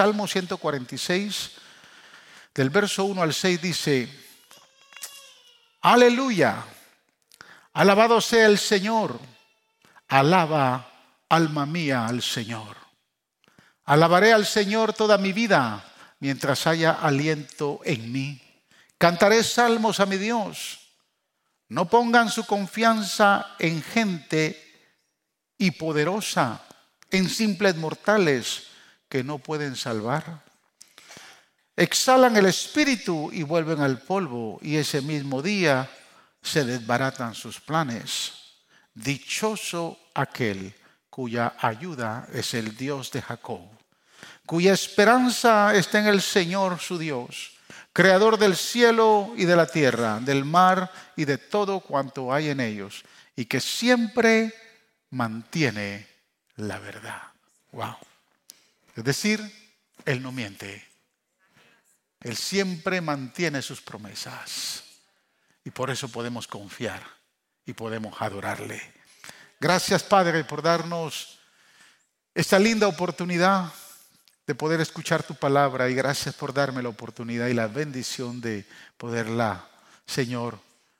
Salmo 146, del verso 1 al 6 dice, aleluya, alabado sea el Señor, alaba alma mía al Señor. Alabaré al Señor toda mi vida mientras haya aliento en mí. Cantaré salmos a mi Dios. No pongan su confianza en gente y poderosa, en simples mortales que no pueden salvar. Exhalan el espíritu y vuelven al polvo y ese mismo día se desbaratan sus planes. Dichoso aquel cuya ayuda es el Dios de Jacob, cuya esperanza está en el Señor su Dios, creador del cielo y de la tierra, del mar y de todo cuanto hay en ellos, y que siempre mantiene la verdad. Wow. Es decir, Él no miente. Él siempre mantiene sus promesas. Y por eso podemos confiar y podemos adorarle. Gracias Padre por darnos esta linda oportunidad de poder escuchar tu palabra y gracias por darme la oportunidad y la bendición de poderla, Señor,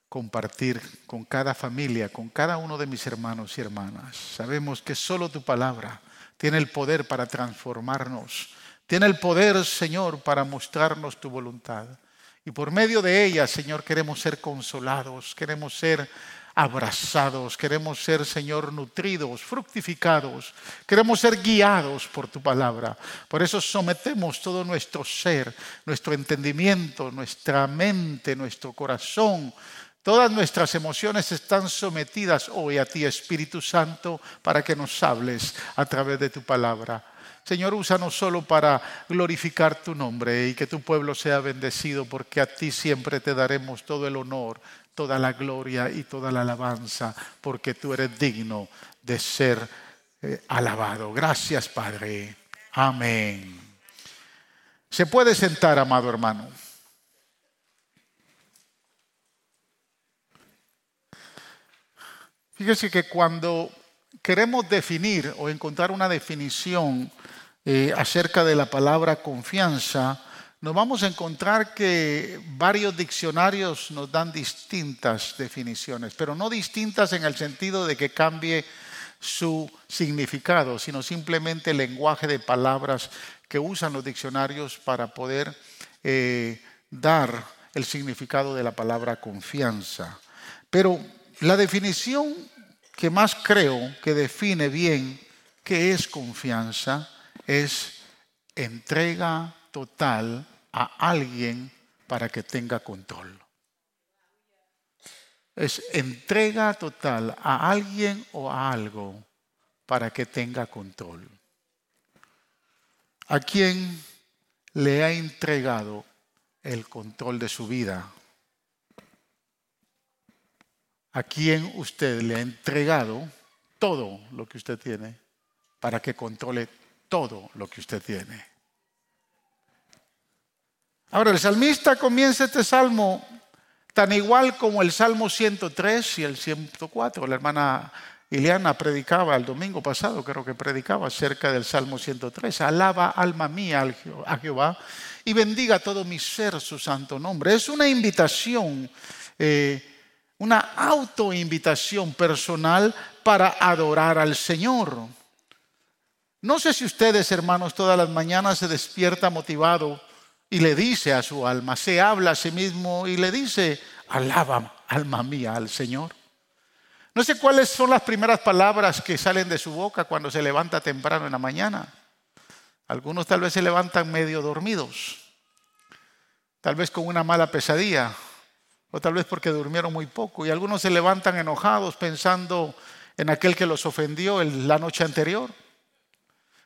compartir con cada familia, con cada uno de mis hermanos y hermanas. Sabemos que solo tu palabra tiene el poder para transformarnos, tiene el poder, Señor, para mostrarnos tu voluntad. Y por medio de ella, Señor, queremos ser consolados, queremos ser abrazados, queremos ser, Señor, nutridos, fructificados, queremos ser guiados por tu palabra. Por eso sometemos todo nuestro ser, nuestro entendimiento, nuestra mente, nuestro corazón, Todas nuestras emociones están sometidas hoy a ti, Espíritu Santo, para que nos hables a través de tu palabra. Señor, úsanos solo para glorificar tu nombre y que tu pueblo sea bendecido, porque a ti siempre te daremos todo el honor, toda la gloria y toda la alabanza, porque tú eres digno de ser eh, alabado. Gracias, Padre. Amén. Se puede sentar, amado hermano. Fíjese que cuando queremos definir o encontrar una definición eh, acerca de la palabra confianza, nos vamos a encontrar que varios diccionarios nos dan distintas definiciones, pero no distintas en el sentido de que cambie su significado, sino simplemente el lenguaje de palabras que usan los diccionarios para poder eh, dar el significado de la palabra confianza. Pero la definición que más creo que define bien qué es confianza es entrega total a alguien para que tenga control. Es entrega total a alguien o a algo para que tenga control. ¿A quién le ha entregado el control de su vida? A quien usted le ha entregado todo lo que usted tiene para que controle todo lo que usted tiene. Ahora, el salmista comienza este salmo tan igual como el Salmo 103 y el 104. La hermana Ileana predicaba el domingo pasado, creo que predicaba acerca del Salmo 103. Alaba alma mía a Jehová y bendiga todo mi ser su santo nombre. Es una invitación eh, una autoinvitación personal para adorar al Señor. No sé si ustedes, hermanos, todas las mañanas se despierta motivado y le dice a su alma, se habla a sí mismo y le dice, alaba alma mía al Señor. No sé cuáles son las primeras palabras que salen de su boca cuando se levanta temprano en la mañana. Algunos tal vez se levantan medio dormidos, tal vez con una mala pesadilla, o tal vez porque durmieron muy poco, y algunos se levantan enojados pensando en aquel que los ofendió la noche anterior.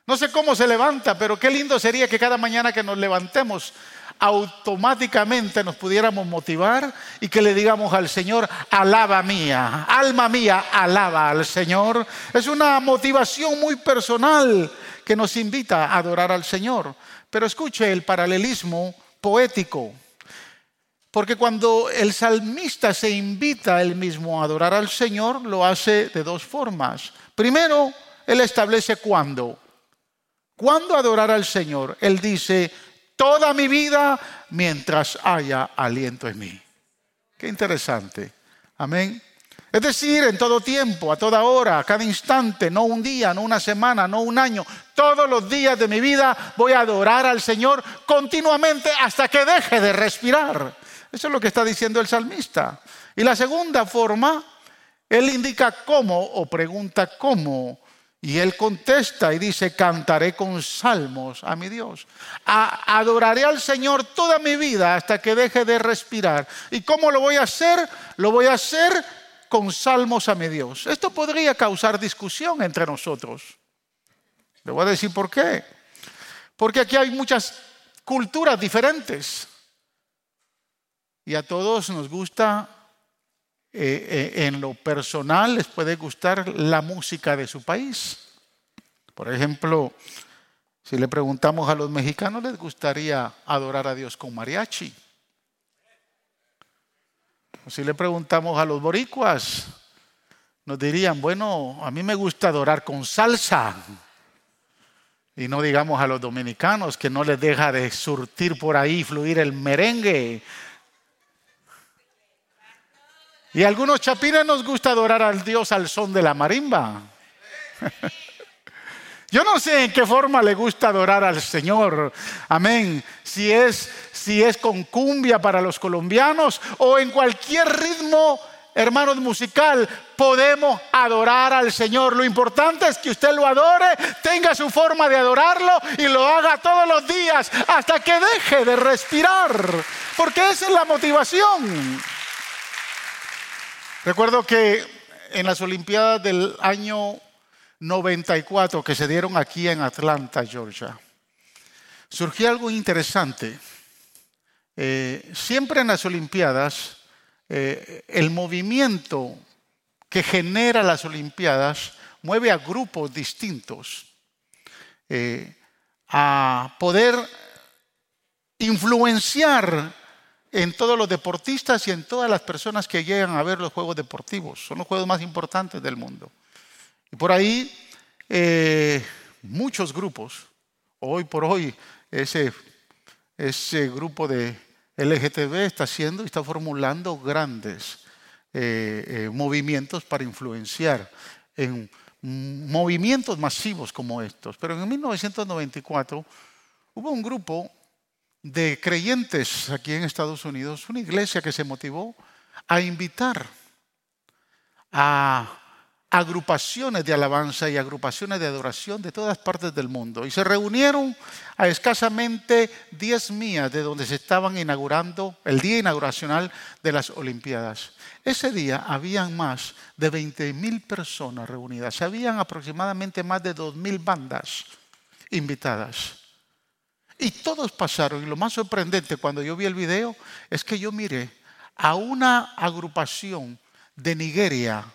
No sé cómo se levanta, pero qué lindo sería que cada mañana que nos levantemos automáticamente nos pudiéramos motivar y que le digamos al Señor, alaba mía, alma mía, alaba al Señor. Es una motivación muy personal que nos invita a adorar al Señor. Pero escuche el paralelismo poético. Porque cuando el salmista se invita él mismo a adorar al Señor, lo hace de dos formas. Primero, él establece cuándo. ¿Cuándo adorar al Señor? Él dice, toda mi vida mientras haya aliento en mí. Qué interesante. Amén. Es decir, en todo tiempo, a toda hora, a cada instante, no un día, no una semana, no un año, todos los días de mi vida voy a adorar al Señor continuamente hasta que deje de respirar. Eso es lo que está diciendo el salmista. Y la segunda forma, él indica cómo o pregunta cómo. Y él contesta y dice, cantaré con salmos a mi Dios. adoraré al Señor toda mi vida hasta que deje de respirar. ¿Y cómo lo voy a hacer? Lo voy a hacer con salmos a mi Dios. Esto podría causar discusión entre nosotros. Le voy a decir por qué. Porque aquí hay muchas culturas diferentes. Y a todos nos gusta, eh, eh, en lo personal, les puede gustar la música de su país. Por ejemplo, si le preguntamos a los mexicanos, les gustaría adorar a Dios con mariachi. Si le preguntamos a los boricuas, nos dirían, bueno, a mí me gusta adorar con salsa. Y no digamos a los dominicanos que no les deja de surtir por ahí, fluir el merengue. Y algunos chapines nos gusta adorar al Dios al son de la marimba. Yo no sé en qué forma le gusta adorar al Señor. Amén. Si es, si es con cumbia para los colombianos o en cualquier ritmo, hermanos, musical, podemos adorar al Señor. Lo importante es que usted lo adore, tenga su forma de adorarlo y lo haga todos los días hasta que deje de respirar. Porque esa es la motivación. Recuerdo que en las Olimpiadas del año 94 que se dieron aquí en Atlanta, Georgia, surgió algo interesante. Eh, siempre en las Olimpiadas, eh, el movimiento que genera las Olimpiadas mueve a grupos distintos eh, a poder influenciar en todos los deportistas y en todas las personas que llegan a ver los Juegos Deportivos. Son los juegos más importantes del mundo. Y por ahí eh, muchos grupos, hoy por hoy ese, ese grupo de LGTB está haciendo y está formulando grandes eh, eh, movimientos para influenciar en movimientos masivos como estos. Pero en 1994 hubo un grupo de creyentes aquí en Estados Unidos, una iglesia que se motivó a invitar a agrupaciones de alabanza y agrupaciones de adoración de todas partes del mundo. Y se reunieron a escasamente 10 millas de donde se estaban inaugurando el día inauguracional de las Olimpiadas. Ese día habían más de 20 mil personas reunidas. Habían aproximadamente más de 2 mil bandas invitadas. Y todos pasaron. Y lo más sorprendente cuando yo vi el video es que yo miré a una agrupación de Nigeria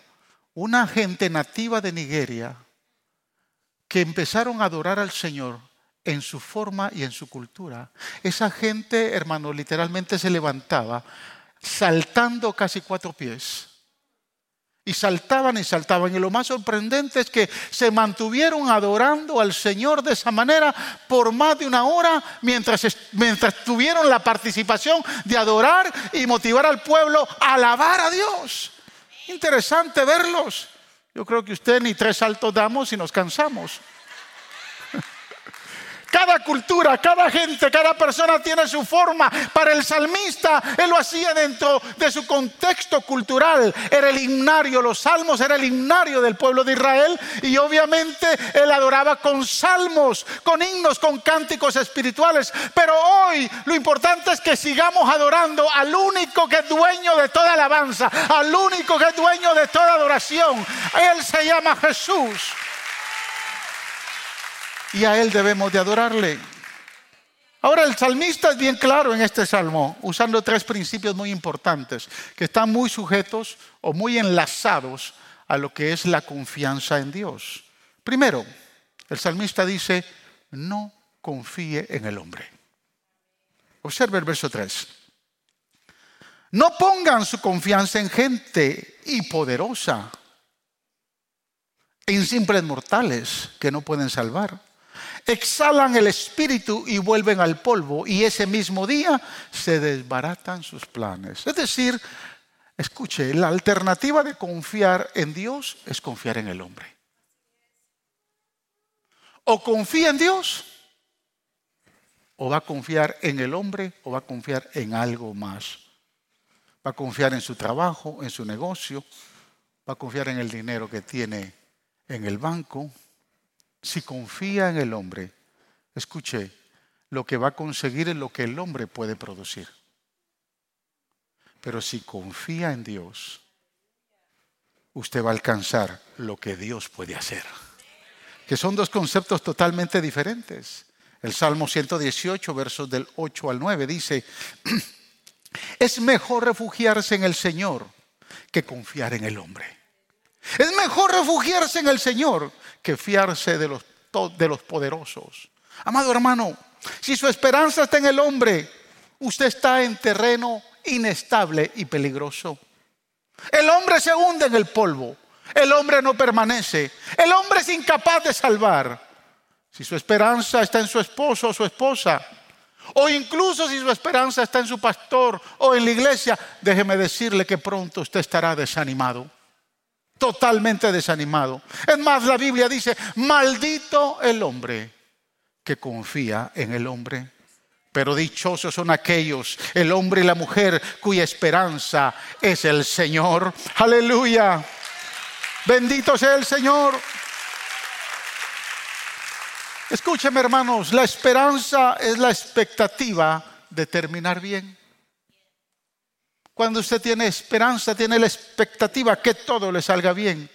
una gente nativa de Nigeria que empezaron a adorar al Señor en su forma y en su cultura. Esa gente, hermano, literalmente se levantaba saltando casi cuatro pies. Y saltaban y saltaban. Y lo más sorprendente es que se mantuvieron adorando al Señor de esa manera por más de una hora mientras, tuvieron la participación de adorar y motivar al pueblo a alabar a Dios. Interesante verlos. Yo creo que usted ni tres saltos damos y nos cansamos. Cada cultura, cada gente, cada persona tiene su forma. Para el salmista, él lo hacía dentro de su contexto cultural. Era el himnario, los salmos era el himnario del pueblo de Israel. Y obviamente él adoraba con salmos, con himnos, con cánticos espirituales. Pero hoy lo importante es que sigamos adorando al único que es dueño de toda alabanza, al único que es dueño de toda adoración. Él se llama Jesús y a Él debemos de adorarle. Ahora el salmista es bien claro en este salmo, usando tres principios muy importantes que están muy sujetos o muy enlazados a lo que es la confianza en Dios. Primero, el salmista dice, no confíe en el hombre. Observe el verso 3. No pongan su confianza en gente y poderosa, en simples mortales que no pueden salvar. Exhalan el espíritu y vuelven al polvo y ese mismo día se desbaratan sus planes. Es decir, escuche, la alternativa de confiar en Dios es confiar en el hombre. O confía en Dios o va a confiar en el hombre o va a confiar en algo más. Va a confiar en su trabajo, en su negocio, va a confiar en el dinero que tiene en el banco. Si confía en el hombre, escuche, lo que va a conseguir es lo que el hombre puede producir. Pero si confía en Dios, usted va a alcanzar lo que Dios puede hacer. Que son dos conceptos totalmente diferentes. El Salmo 118, versos del 8 al 9, dice, es mejor refugiarse en el Señor que confiar en el hombre. Es mejor refugiarse en el Señor que fiarse de los, de los poderosos. Amado hermano, si su esperanza está en el hombre, usted está en terreno inestable y peligroso. El hombre se hunde en el polvo. El hombre no permanece. El hombre es incapaz de salvar. Si su esperanza está en su esposo o su esposa, o incluso si su esperanza está en su pastor o en la iglesia, déjeme decirle que pronto usted estará desanimado, totalmente desanimado. Es más, la Biblia dice, maldito el hombre que confía en el hombre. Pero dichosos son aquellos, el hombre y la mujer, cuya esperanza es el Señor. Aleluya. Bendito sea el Señor. Escúcheme hermanos, la esperanza es la expectativa de terminar bien. Cuando usted tiene esperanza, tiene la expectativa que todo le salga bien.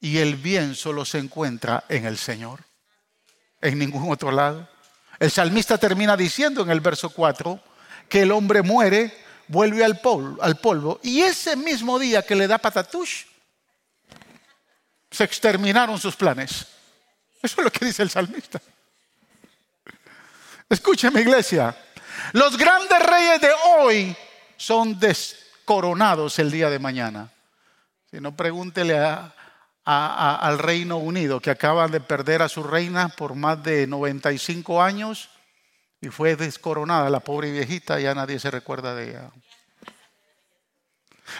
Y el bien solo se encuentra en el Señor, en ningún otro lado. El salmista termina diciendo en el verso 4 que el hombre muere, vuelve al polvo, al polvo y ese mismo día que le da patatush, se exterminaron sus planes. Eso es lo que dice el salmista. Escúcheme iglesia, los grandes reyes de hoy son descoronados el día de mañana. Si no, pregúntele al Reino Unido, que acaban de perder a su reina por más de 95 años y fue descoronada la pobre viejita, ya nadie se recuerda de ella.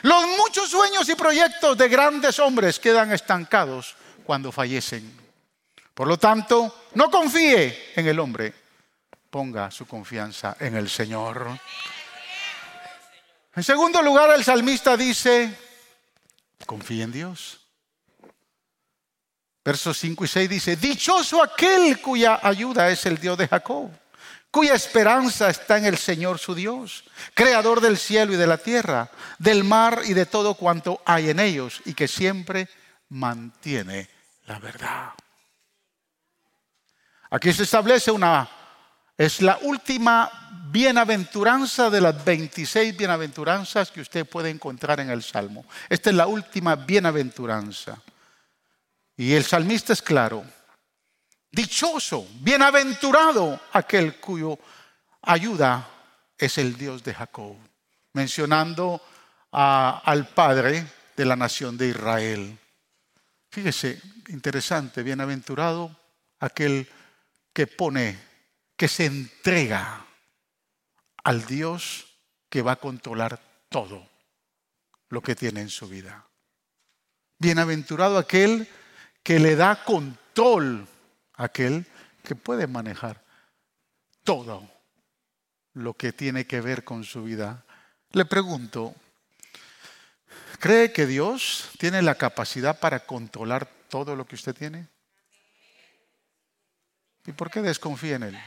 Los muchos sueños y proyectos de grandes hombres quedan estancados cuando fallecen. Por lo tanto, no confíe en el hombre, ponga su confianza en el Señor. En segundo lugar, el salmista dice, confíe en Dios. Versos 5 y 6 dice, dichoso aquel cuya ayuda es el Dios de Jacob, cuya esperanza está en el Señor su Dios, creador del cielo y de la tierra, del mar y de todo cuanto hay en ellos, y que siempre mantiene la verdad. Aquí se establece una, es la última bienaventuranza de las 26 bienaventuranzas que usted puede encontrar en el Salmo. Esta es la última bienaventuranza. Y el salmista es claro, dichoso, bienaventurado aquel cuyo ayuda es el Dios de Jacob, mencionando al Padre de la nación de Israel. Fíjese, interesante, bienaventurado aquel que pone, que se entrega al Dios que va a controlar todo lo que tiene en su vida. Bienaventurado aquel que le da control aquel que puede manejar todo lo que tiene que ver con su vida. Le pregunto, ¿cree que Dios tiene la capacidad para controlar todo lo que usted tiene? ¿Y por qué desconfía en Él?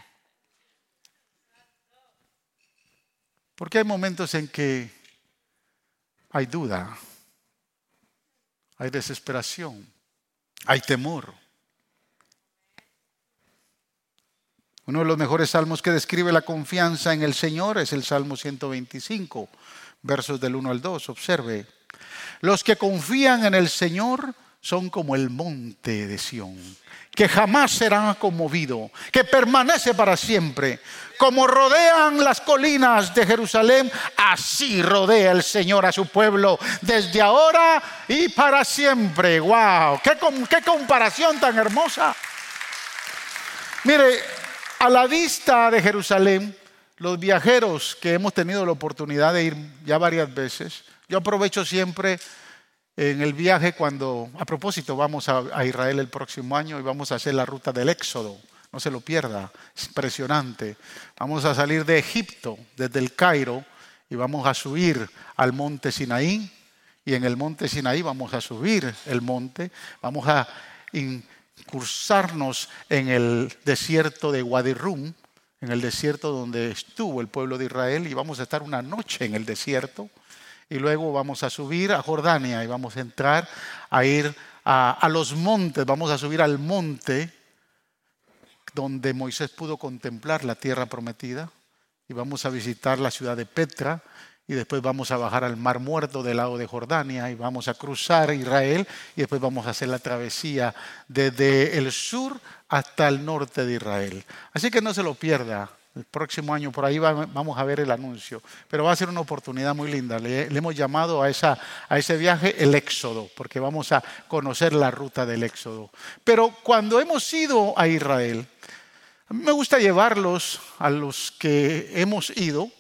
Porque hay momentos en que hay duda, hay desesperación, hay temor. Uno de los mejores salmos que describe la confianza en el Señor es el Salmo 125, versos del 1 al 2. Observe, los que confían en el Señor son como el monte de Sión, que jamás será conmovido, que permanece para siempre. Como rodean las colinas de Jerusalén, así rodea el Señor a su pueblo desde ahora y para siempre. ¡Wow! ¡Qué, qué comparación tan hermosa! Mire, a la vista de Jerusalén, los viajeros que hemos tenido la oportunidad de ir ya varias veces, yo aprovecho siempre en el viaje cuando, a propósito, vamos a, Israel el próximo año y vamos a hacer la ruta del Éxodo. No se lo pierda, es impresionante. Vamos a salir de Egipto, desde el Cairo, y vamos a subir al monte Sinaí. Y en el monte Sinaí vamos a subir el monte, vamos a incursarnos en el desierto de Wadirum, en el desierto donde estuvo el pueblo de Israel, y vamos a estar una noche en el desierto y luego vamos a subir a Jordania y vamos a entrar a ir a, los montes, vamos a subir al monte donde Moisés pudo contemplar la tierra prometida y vamos a visitar la ciudad de Petra y después vamos a bajar al Mar Muerto del lado de Jordania y vamos a cruzar Israel y después vamos a hacer la travesía desde el sur hasta el norte de Israel. Así que no se lo pierda. El próximo año por ahí vamos a ver el anuncio, pero va a ser una oportunidad muy linda. Le, hemos llamado a, ese viaje el Éxodo, porque vamos a conocer la ruta del Éxodo. Pero cuando hemos ido a Israel, me gusta llevarlos a los que hemos ido,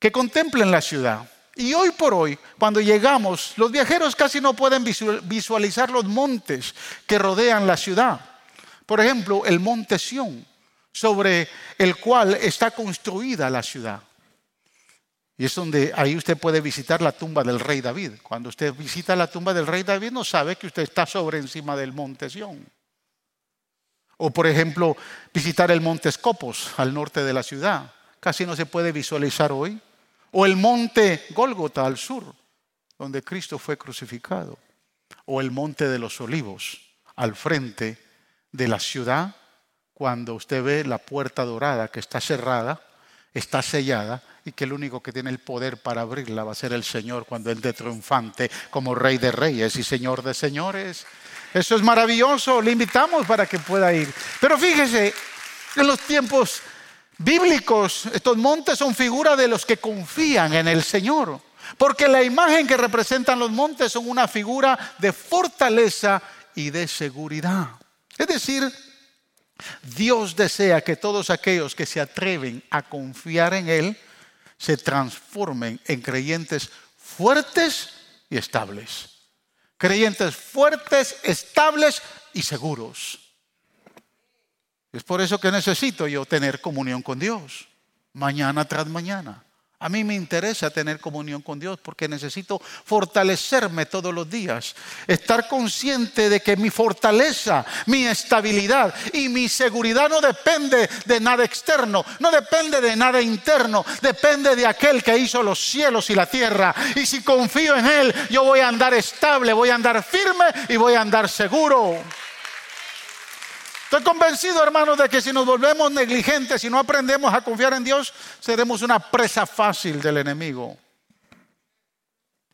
que contemplen la ciudad. Y hoy por hoy, cuando llegamos, los viajeros casi no pueden visualizar los montes que rodean la ciudad. Por ejemplo, el monte Sión sobre el cual está construida la ciudad. Y es donde ahí usted puede visitar la tumba del rey David. Cuando usted visita la tumba del rey David no sabe que usted está sobre encima del monte Sión. O por ejemplo, visitar el monte Escopos al norte de la ciudad. Casi no se puede visualizar hoy. O el monte Gólgota al sur, donde Cristo fue crucificado. O el monte de los olivos al frente de la ciudad cuando usted ve la puerta dorada que está cerrada, está sellada y que el único que tiene el poder para abrirla va a ser el Señor cuando entre triunfante como Rey de Reyes y Señor de Señores. Eso es maravilloso, le invitamos para que pueda ir. Pero fíjese, en los tiempos bíblicos, estos montes son figura de los que confían en el Señor. Porque la imagen que representan los montes son una figura de fortaleza y de seguridad. Es decir, Dios desea que todos aquellos que se atreven a confiar en Él se transformen en creyentes fuertes y estables. Creyentes fuertes, estables y seguros. Es por eso que necesito yo tener comunión con Dios, mañana tras mañana. A mí me interesa tener comunión con Dios porque necesito fortalecerme todos los días, estar consciente de que mi fortaleza, mi estabilidad y mi seguridad no depende de nada externo, no depende de nada interno, depende de aquel que hizo los cielos y la tierra. Y si confío en Él, yo voy a andar estable, voy a andar firme y voy a andar seguro. Estoy convencido, hermanos, de que si nos volvemos negligentes, si no aprendemos a confiar en Dios, seremos una presa fácil del enemigo.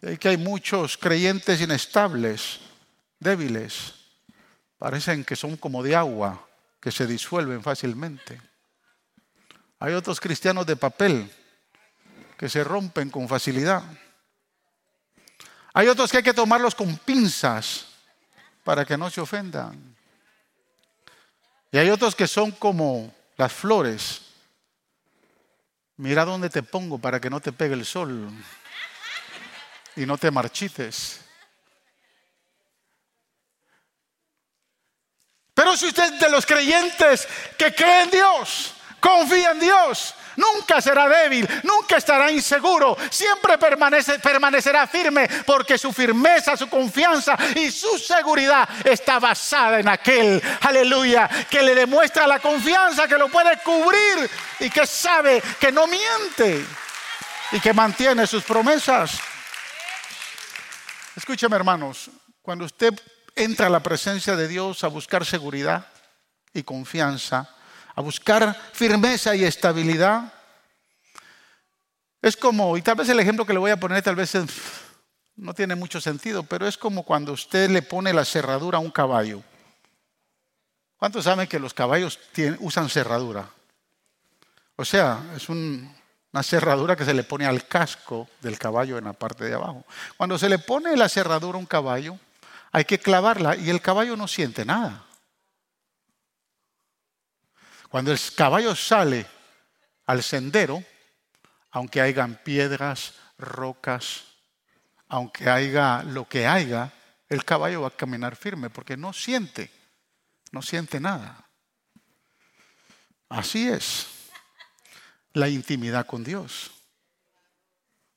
Y que hay muchos creyentes inestables, débiles, parecen que son como de agua, que se disuelven fácilmente. Hay otros cristianos de papel que se rompen con facilidad. Hay otros que hay que tomarlos con pinzas para que no se ofendan. Y hay otros que son como las flores. Mira dónde te pongo para que no te pegue el sol y no te marchites. Pero si usted es de los creyentes que creen en Dios, confía en Dios, nunca será débil, nunca estará inseguro, siempre permanecerá firme porque su firmeza, su confianza y su seguridad está basada en aquel, aleluya, que le demuestra la confianza, que lo puede cubrir y que sabe que no miente y que mantiene sus promesas. Escúcheme hermanos, cuando usted entra a la presencia de Dios a buscar seguridad y confianza, a buscar firmeza y estabilidad. Es como, y tal vez el ejemplo que le voy a poner tal vez no tiene mucho sentido, pero es como cuando usted le pone la cerradura a un caballo. ¿Cuántos saben que los caballos usan cerradura? O sea, es una cerradura que se le pone al casco del caballo en la parte de abajo. Cuando se le pone la cerradura a un caballo, hay que clavarla y el caballo no siente nada. Cuando el caballo sale al sendero, aunque hayan piedras, rocas, aunque haya lo que haya, el caballo va a caminar firme porque no siente, no siente nada. Así es la intimidad con Dios.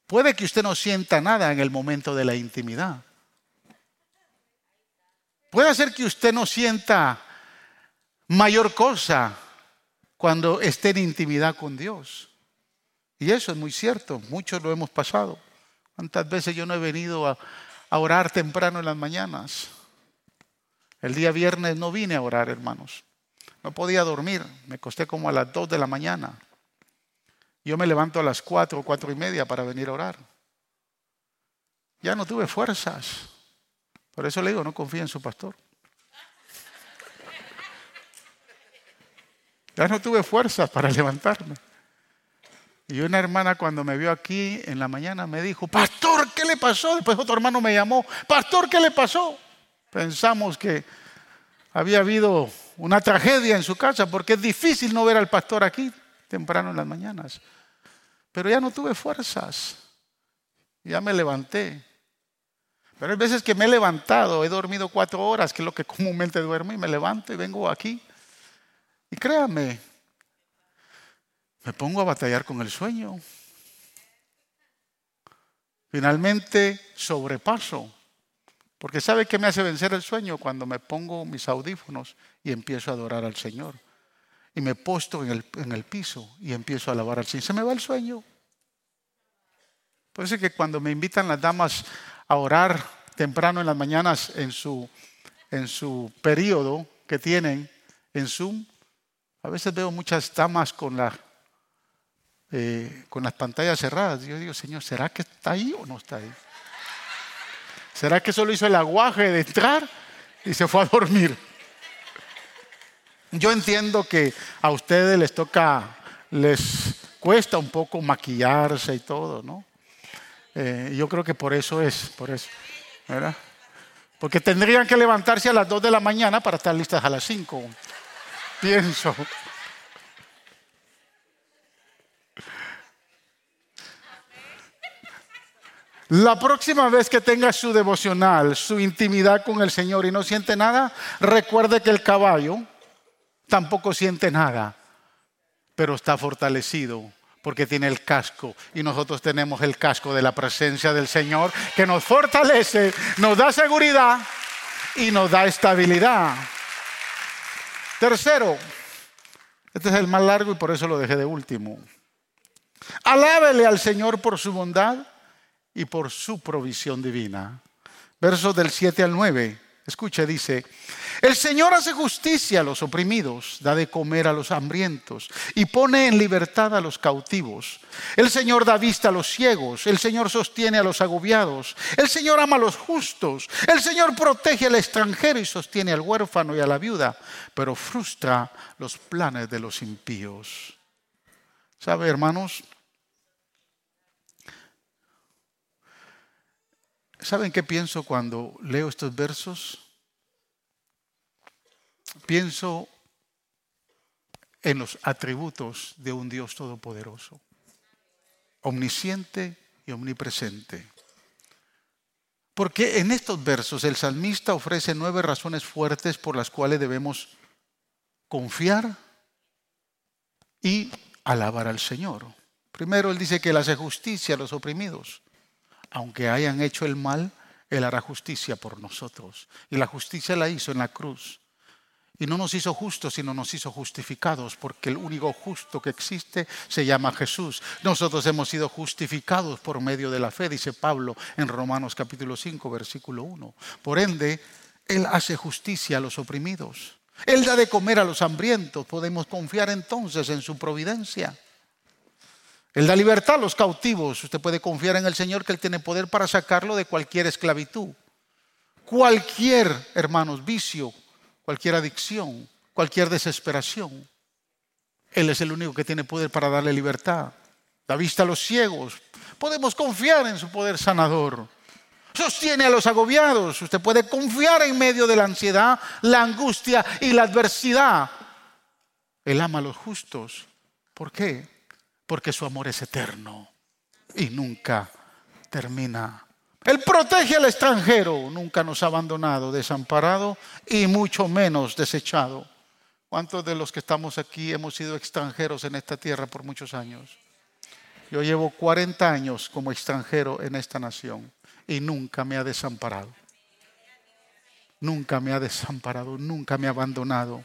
Puede que usted no sienta nada en el momento de la intimidad. Puede ser que usted no sienta mayor cosa cuando esté en intimidad con Dios. Y eso es muy cierto, muchos lo hemos pasado. ¿Cuántas veces yo no he venido a, orar temprano en las mañanas? El día viernes no vine a orar, hermanos. No podía dormir, me costé como a las dos de la mañana. Yo me levanto a las cuatro o cuatro y media para venir a orar. Ya no tuve fuerzas. Por eso le digo, no confíe en su pastor. Ya no tuve fuerzas para levantarme. Y una hermana cuando me vio aquí en la mañana me dijo, pastor, ¿qué le pasó? Después otro hermano me llamó, pastor, ¿qué le pasó? Pensamos que había habido una tragedia en su casa porque es difícil no ver al pastor aquí temprano en las mañanas. Pero ya no tuve fuerzas. Ya me levanté. Pero hay veces que me he levantado, he dormido cuatro horas, que es lo que comúnmente duermo, y me levanto y vengo aquí y créame, me pongo a batallar con el sueño. Finalmente sobrepaso, porque ¿sabe qué me hace vencer el sueño? Cuando me pongo mis audífonos y empiezo a adorar al Señor. Y me posto en el, en el piso y empiezo a alabar al Señor. Se me va el sueño. Por eso que cuando me invitan las damas a orar temprano en las mañanas en su, en su periodo que tienen en Zoom, a veces veo muchas damas con, la, eh, con las pantallas cerradas. Yo digo, Señor, ¿será que está ahí o no está ahí? ¿Será que solo hizo el aguaje de entrar y se fue a dormir? Yo entiendo que a ustedes les toca, les cuesta un poco maquillarse y todo, ¿no? Eh, yo creo que por eso es, por eso, ¿verdad? Porque tendrían que levantarse a las 2 de la mañana para estar listas a las 5 pienso. La próxima vez que tenga su devocional, su intimidad con el Señor y no siente nada, recuerde que el caballo tampoco siente nada, pero está fortalecido porque tiene el casco y nosotros tenemos el casco de la presencia del Señor que nos fortalece, nos da seguridad y nos da estabilidad. Tercero, este es el más largo y por eso lo dejé de último. Alábele al Señor por su bondad y por su provisión divina. Versos del 7 al 9. Escuche, dice, el Señor hace justicia a los oprimidos, da de comer a los hambrientos y pone en libertad a los cautivos. El Señor da vista a los ciegos, el Señor sostiene a los agobiados, el Señor ama a los justos, el Señor protege al extranjero y sostiene al huérfano y a la viuda, pero frustra los planes de los impíos. ¿Sabe, hermanos? ¿Saben qué pienso cuando leo estos versos? Pienso en los atributos de un Dios todopoderoso, omnisciente y omnipresente. Porque en estos versos el salmista ofrece nueve razones fuertes por las cuales debemos confiar y alabar al Señor. Primero, Él dice que Él hace justicia a los oprimidos aunque hayan hecho el mal, Él hará justicia por nosotros. Y la justicia la hizo en la cruz. Y no nos hizo justos, sino nos hizo justificados, porque el único justo que existe se llama Jesús. Nosotros hemos sido justificados por medio de la fe, dice Pablo en Romanos capítulo 5, versículo 1. Por ende, Él hace justicia a los oprimidos. Él da de comer a los hambrientos. Podemos confiar entonces en su providencia. Él da libertad a los cautivos. Usted puede confiar en el Señor que Él tiene poder para sacarlo de cualquier esclavitud. Cualquier, hermanos, vicio, cualquier adicción, cualquier desesperación. Él es el único que tiene poder para darle libertad. Da vista a los ciegos. Podemos confiar en su poder sanador. Sostiene a los agobiados. Usted puede confiar en medio de la ansiedad, la angustia y la adversidad Él ama a los justos. ¿Por qué? Porque su amor es eterno y nunca termina. Él protege al extranjero, nunca nos ha abandonado, desamparado y mucho menos desechado. ¿Cuántos de los que estamos aquí hemos sido extranjeros en esta tierra por muchos años? Yo llevo 40 años como extranjero en esta nación y nunca me ha desamparado. Nunca me ha desamparado, nunca me ha abandonado.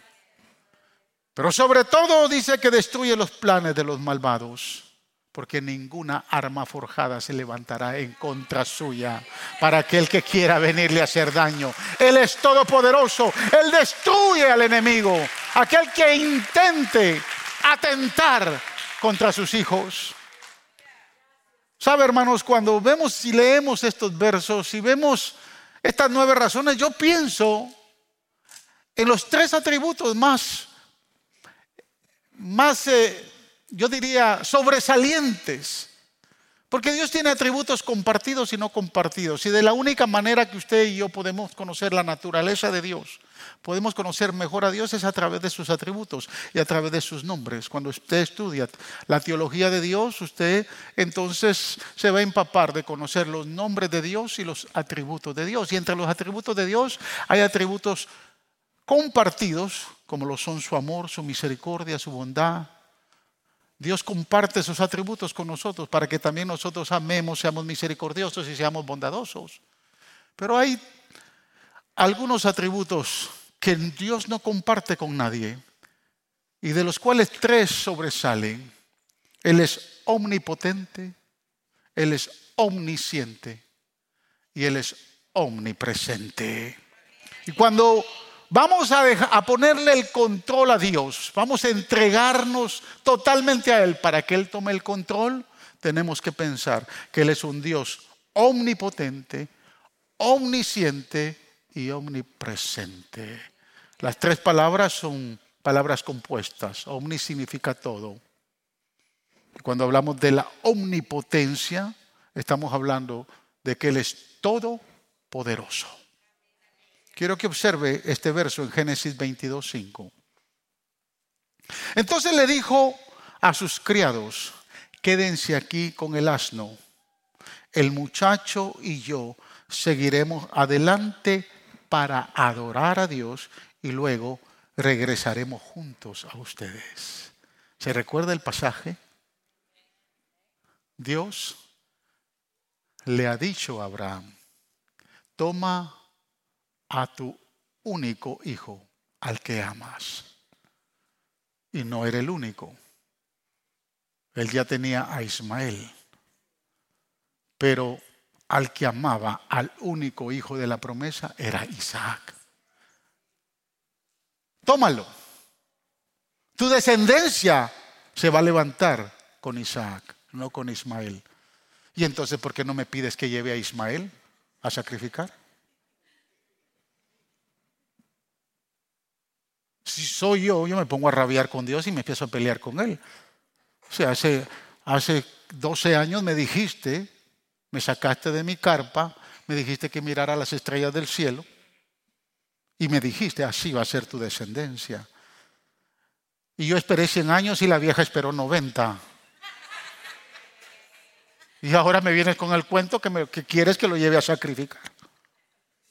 Pero sobre todo dice que destruye los planes de los malvados, porque ninguna arma forjada se levantará en contra suya para aquel que quiera venirle a hacer daño. Él es todopoderoso, Él destruye al enemigo, aquel que intente atentar contra sus hijos. ¿Sabe, hermanos? Cuando vemos y leemos estos versos y vemos estas nueve razones, yo pienso en los tres atributos más, más, eh, yo diría, sobresalientes. Porque Dios tiene atributos compartidos y no compartidos. Y de la única manera que usted y yo podemos conocer la naturaleza de Dios podemos conocer mejor a Dios es a través de sus atributos y a través de sus nombres. Cuando usted estudia la teología de Dios, usted entonces se va a empapar de conocer los nombres de Dios y los atributos de Dios. Y entre los atributos de Dios hay atributos compartidos, como lo son su amor, su misericordia, su bondad. Dios comparte sus atributos con nosotros para que también nosotros amemos, seamos misericordiosos y seamos bondadosos. Pero hay algunos atributos que Dios no comparte con nadie y de los cuales tres sobresalen. Él es omnipotente, Él es omnisciente y Él es omnipresente. Y cuando vamos a, a, ponerle el control a Dios, vamos a entregarnos totalmente a Él para que Él tome el control, tenemos que pensar que Él es un Dios omnipotente, omnisciente y omnipresente. Las tres palabras son palabras compuestas. Omni significa todo. Cuando hablamos de la omnipotencia, estamos hablando de que Él es todopoderoso. Quiero que observe este verso en Génesis 22, 5. Entonces le dijo a sus criados, quédense aquí con el asno. El muchacho y yo seguiremos adelante para adorar a Dios y luego regresaremos juntos a ustedes. ¿Se recuerda el pasaje? Dios le ha dicho a Abraham, toma a tu único hijo al que amas. Y no era el único. Él ya tenía a Ismael. Pero al que amaba, al único hijo de la promesa, era Isaac tómalo. Tu descendencia se va a levantar con Isaac, no con Ismael. Y entonces, ¿por qué no me pides que lleve a Ismael a sacrificar? Si soy yo, yo me pongo a rabiar con Dios y me empiezo a pelear con Él. O sea, hace, hace 12 años me dijiste, me sacaste de mi carpa, me dijiste que mirara las estrellas del cielo. Y me dijiste, así va a ser tu descendencia. Y yo esperé 100 años y la vieja esperó 90. Y ahora me vienes con el cuento que, quieres que lo lleve a sacrificar.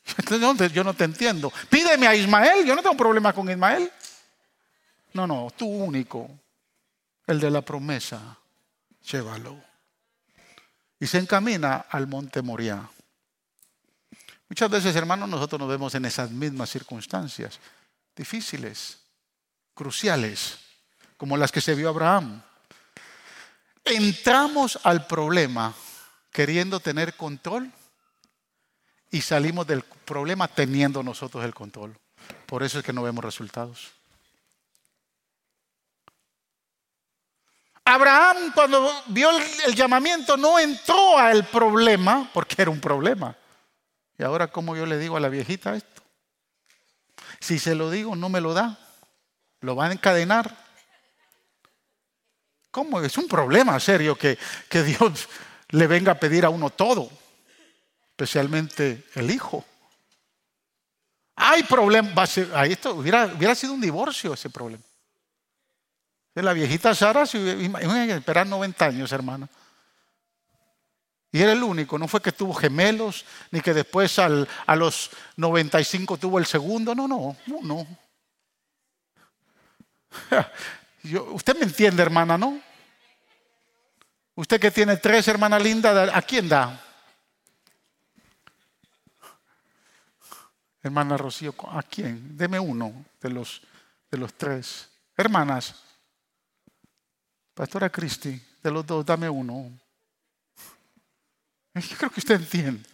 Entonces yo no te entiendo. Pídeme a Ismael, yo no tengo problema con Ismael. No, no, tú único, el de la promesa, llévalo. Y se encamina al monte Moriah. Muchas veces, hermanos, nosotros nos vemos en esas mismas circunstancias difíciles, cruciales, como las que se vio Abraham. Entramos al problema queriendo tener control y salimos del problema teniendo nosotros el control. Por eso es que no vemos resultados. Abraham cuando vio el, llamamiento no entró al problema porque era un problema. Y ahora, ¿cómo yo le digo a la viejita esto? Si se lo digo, no me lo da. Lo va a encadenar. ¿Cómo? Es un problema serio que, que Dios le venga a pedir a uno todo, especialmente el hijo. Hay problemas, esto hubiera, hubiera sido un divorcio ese problema. La viejita Sara, imagínense, esperar 90 años, hermana. Y era el único, no fue que tuvo gemelos, ni que después a los 95 tuvo el segundo, no, no, no, no. usted me entiende, hermana, ¿no? Usted que tiene tres, hermana linda, ¿a quién da? Hermana Rocío, ¿a quién? Deme uno de los, de los tres. Hermanas, Pastora Cristi, de los dos, dame uno. Yo creo que usted entiende.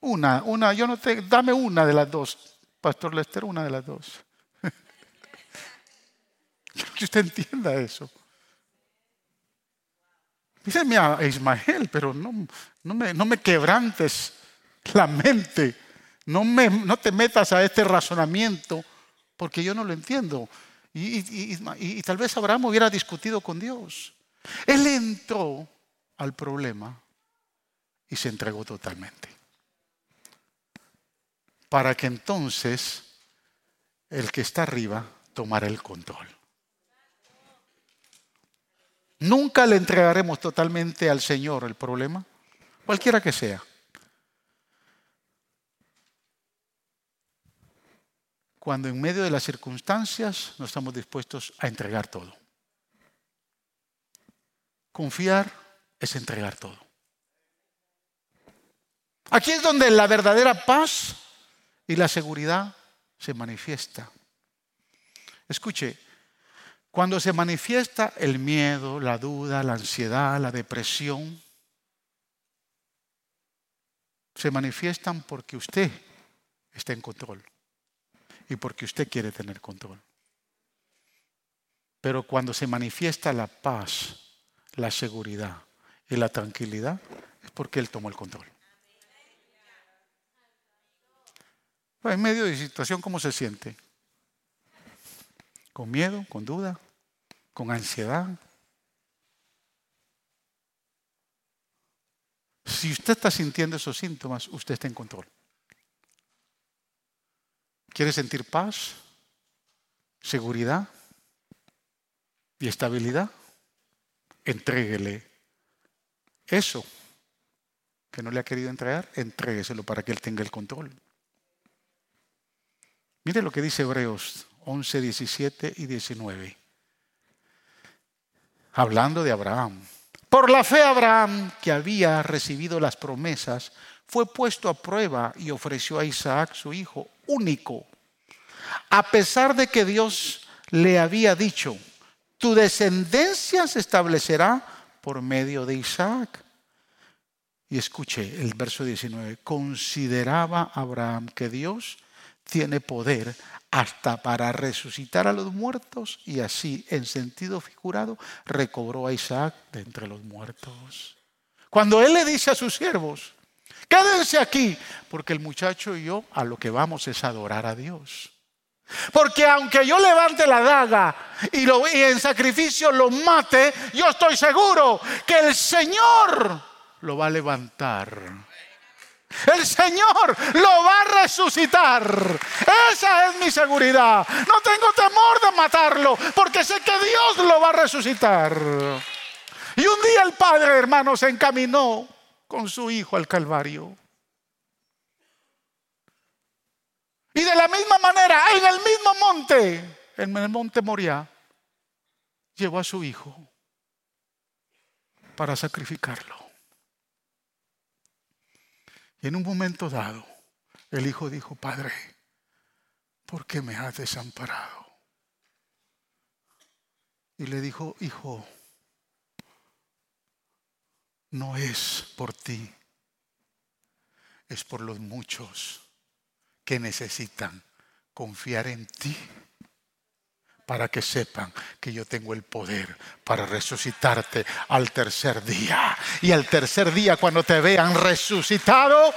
Una, una, yo no te, dame una de las dos. Pastor Lester, una de las dos. Quiero que usted entienda eso. Dígame a Ismael, pero no, no, me, no me quebrantes la mente. No, te metas a este razonamiento porque yo no lo entiendo. Y, y, tal vez Abraham hubiera discutido con Dios. Él entró al problema y se entregó totalmente. Para que entonces el que está arriba tomara el control. Nunca le entregaremos totalmente al Señor el problema, cualquiera que sea. Cuando en medio de las circunstancias no estamos dispuestos a entregar todo. Confiar es entregar todo. Aquí es donde la verdadera paz y la seguridad se manifiesta. Escuche, cuando se manifiesta el miedo, la duda, la ansiedad, la depresión, se manifiestan porque usted está en control y porque usted quiere tener control. Pero cuando se manifiesta la paz, la seguridad y la tranquilidad, es porque Él tomó el control. En medio de situación, ¿cómo se siente? ¿Con miedo? ¿Con duda? ¿Con ansiedad? Si usted está sintiendo esos síntomas, usted está en control. ¿Quiere sentir paz, seguridad y estabilidad? Entréguele eso que no le ha querido entregar, entrégueselo para que él tenga el control. Mire lo que dice Hebreos 11, 17 y 19. Hablando de Abraham. Por la fe Abraham, que había recibido las promesas, fue puesto a prueba y ofreció a Isaac, su hijo único. A pesar de que Dios le había dicho, tu descendencia se establecerá por medio de Isaac. Y escuche el verso 19, consideraba Abraham que Dios tiene poder hasta para resucitar a los muertos y así, en sentido figurado, recobró a Isaac de entre los muertos. Cuando él le dice a sus siervos, quédense aquí, porque el muchacho y yo a lo que vamos es adorar a Dios. Porque aunque yo levante la daga y, lo, en sacrificio lo mate, yo estoy seguro que el Señor lo va a levantar el Señor lo va a resucitar. Esa es mi seguridad. No tengo temor de matarlo porque sé que Dios lo va a resucitar. Y un día el Padre, hermano, se encaminó con su hijo al Calvario. Y de la misma manera, en el mismo monte, en el monte Moria, llevó a su hijo para sacrificarlo. Y en un momento dado, el hijo dijo, Padre, ¿por qué me has desamparado? Y le dijo, hijo, no es por ti, es por los muchos que necesitan confiar en ti para que sepan que yo tengo el poder para resucitarte al tercer día. Y al tercer día cuando te vean resucitado,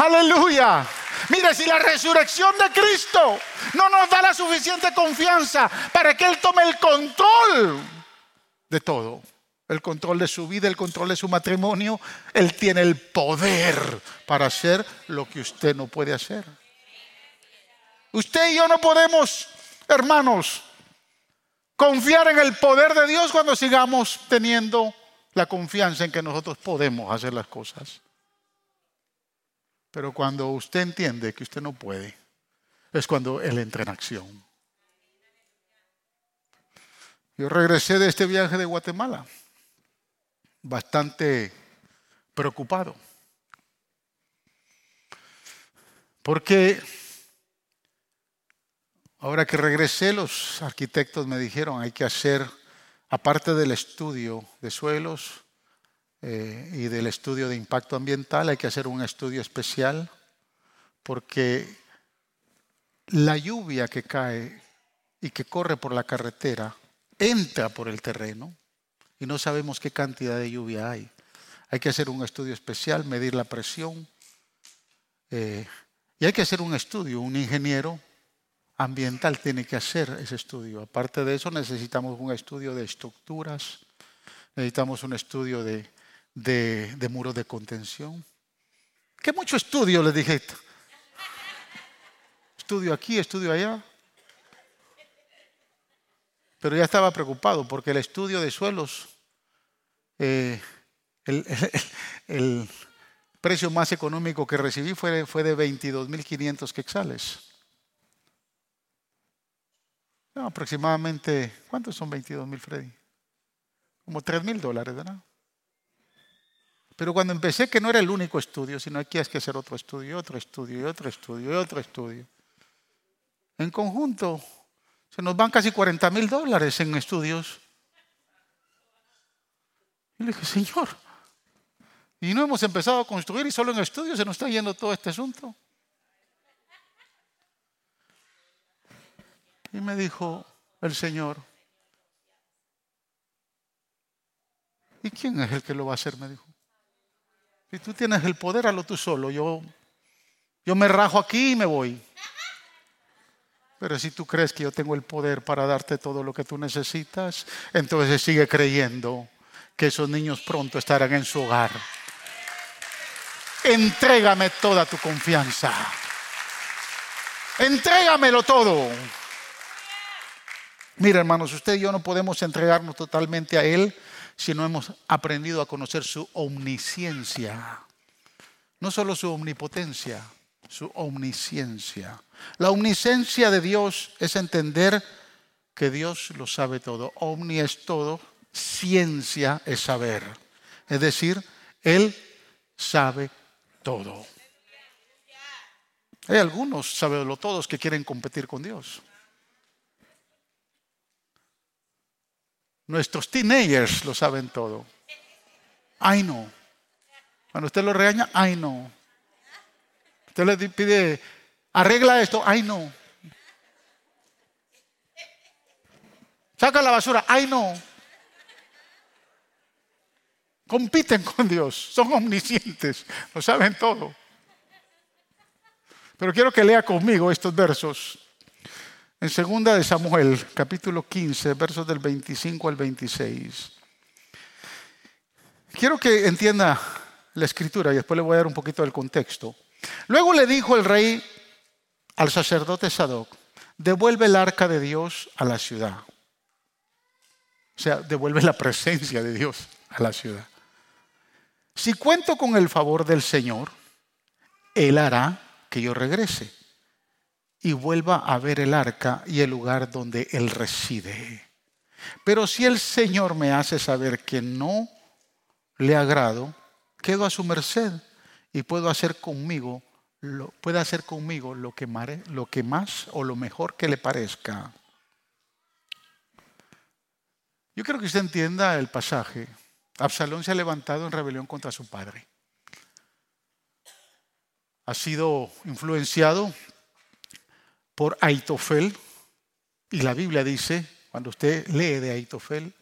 aleluya. Mire, si la resurrección de Cristo no nos da la suficiente confianza para que Él tome el control de todo, el control de su vida, el control de su matrimonio, Él tiene el poder para hacer lo que usted no puede hacer. Usted y yo no podemos, hermanos, confiar en el poder de Dios cuando sigamos teniendo la confianza en que nosotros podemos hacer las cosas. Pero cuando usted entiende que usted no puede, es cuando Él entra en acción. Yo regresé de este viaje de Guatemala bastante preocupado. Porque ahora que regresé, los arquitectos me dijeron, hay que hacer, aparte del estudio de suelos eh, y del estudio de impacto ambiental, hay que hacer un estudio especial, porque la lluvia que cae y que corre por la carretera entra por el terreno y no sabemos qué cantidad de lluvia hay. Hay que hacer un estudio especial, medir la presión. Eh, y hay que hacer un estudio. Un ingeniero ambiental tiene que hacer ese estudio. Aparte de eso, necesitamos un estudio de estructuras, necesitamos un estudio de, de, muros de contención. ¿Qué mucho estudio les dije? Estudio aquí, estudio allá. Pero ya estaba preocupado porque el estudio de suelos, eh, el, precio más económico que recibí fue, de 22.500 quexales. aproximadamente, ¿cuántos son 22.000, Freddy? Como 3.000 dólares, ¿verdad? Pero cuando empecé que no era el único estudio, sino aquí hay que hacer otro estudio, otro estudio, otro estudio, otro estudio. En conjunto se nos van casi 40 mil dólares en estudios. Y le dije, Señor, y no hemos empezado a construir y solo en estudios se nos está yendo todo este asunto. Y me dijo el Señor, ¿y quién es el que lo va a hacer? Me dijo. Si tú tienes el poder, hazlo tú solo. Yo, yo me rajo aquí y me voy. Pero si tú crees que yo tengo el poder para darte todo lo que tú necesitas, entonces sigue creyendo que esos niños pronto estarán en su hogar. Entrégame toda tu confianza. Entrégamelo todo. Mira, hermanos, usted y yo no podemos entregarnos totalmente a Él si no hemos aprendido a conocer su omnisciencia. No solo su omnipotencia, su omnisciencia. La omnisciencia de Dios es entender que Dios lo sabe todo. Omni es todo, ciencia es saber. Es decir, Él sabe todo. Hay algunos, lo todos, que quieren competir con Dios. Nuestros teenagers lo saben todo. Ay no. Cuando usted lo regaña, ay no. Usted le pide, arregla esto, ay no. Saca la basura, ay no. Compiten con Dios, son omniscientes, lo saben todo. Pero quiero que lea conmigo estos versos. En segunda de Samuel, capítulo 15, versos del 25 al 26. Quiero que entienda la escritura y después le voy a dar un poquito del contexto. Luego le dijo el rey al sacerdote Sadoc, devuelve el arca de Dios a la ciudad. O sea, devuelve la presencia de Dios a la ciudad. Si cuento con el favor del Señor, Él hará que yo regrese y vuelva a ver el arca y el lugar donde Él reside. Pero si el Señor me hace saber que no le agrado, quedo a su merced y puedo hacer conmigo, lo, puede hacer conmigo lo que, lo que más o lo mejor que le parezca. Yo quiero que usted entienda el pasaje. Absalón se ha levantado en rebelión contra su padre. Ha sido influenciado por Aitofel. Y la Biblia dice, cuando usted lee de Aitofel,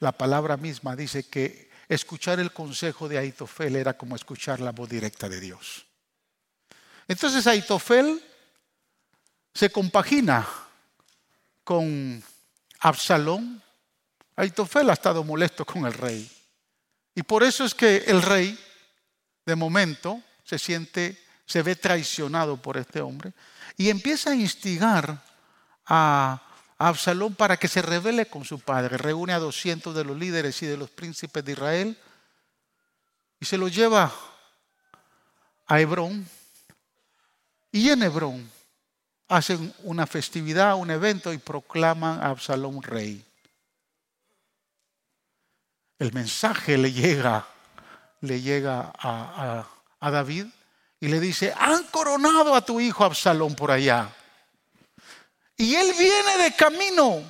la palabra misma dice que escuchar el consejo de Aitofel era como escuchar la voz directa de Dios. Entonces Aitofel se compagina con Absalón. Aitofel ha estado molesto con el rey. Y por eso es que el rey, de momento, se siente, se ve traicionado por este hombre y empieza a instigar a a Absalón para que se rebele con su padre. Reúne a 200 de los líderes y de los príncipes de Israel y se los lleva a Hebrón. Y en Hebrón hacen una festividad, un evento y proclaman a Absalón rey. El mensaje le llega, le llega a, a David y le dice, han coronado a tu hijo Absalón por allá. Y él viene de camino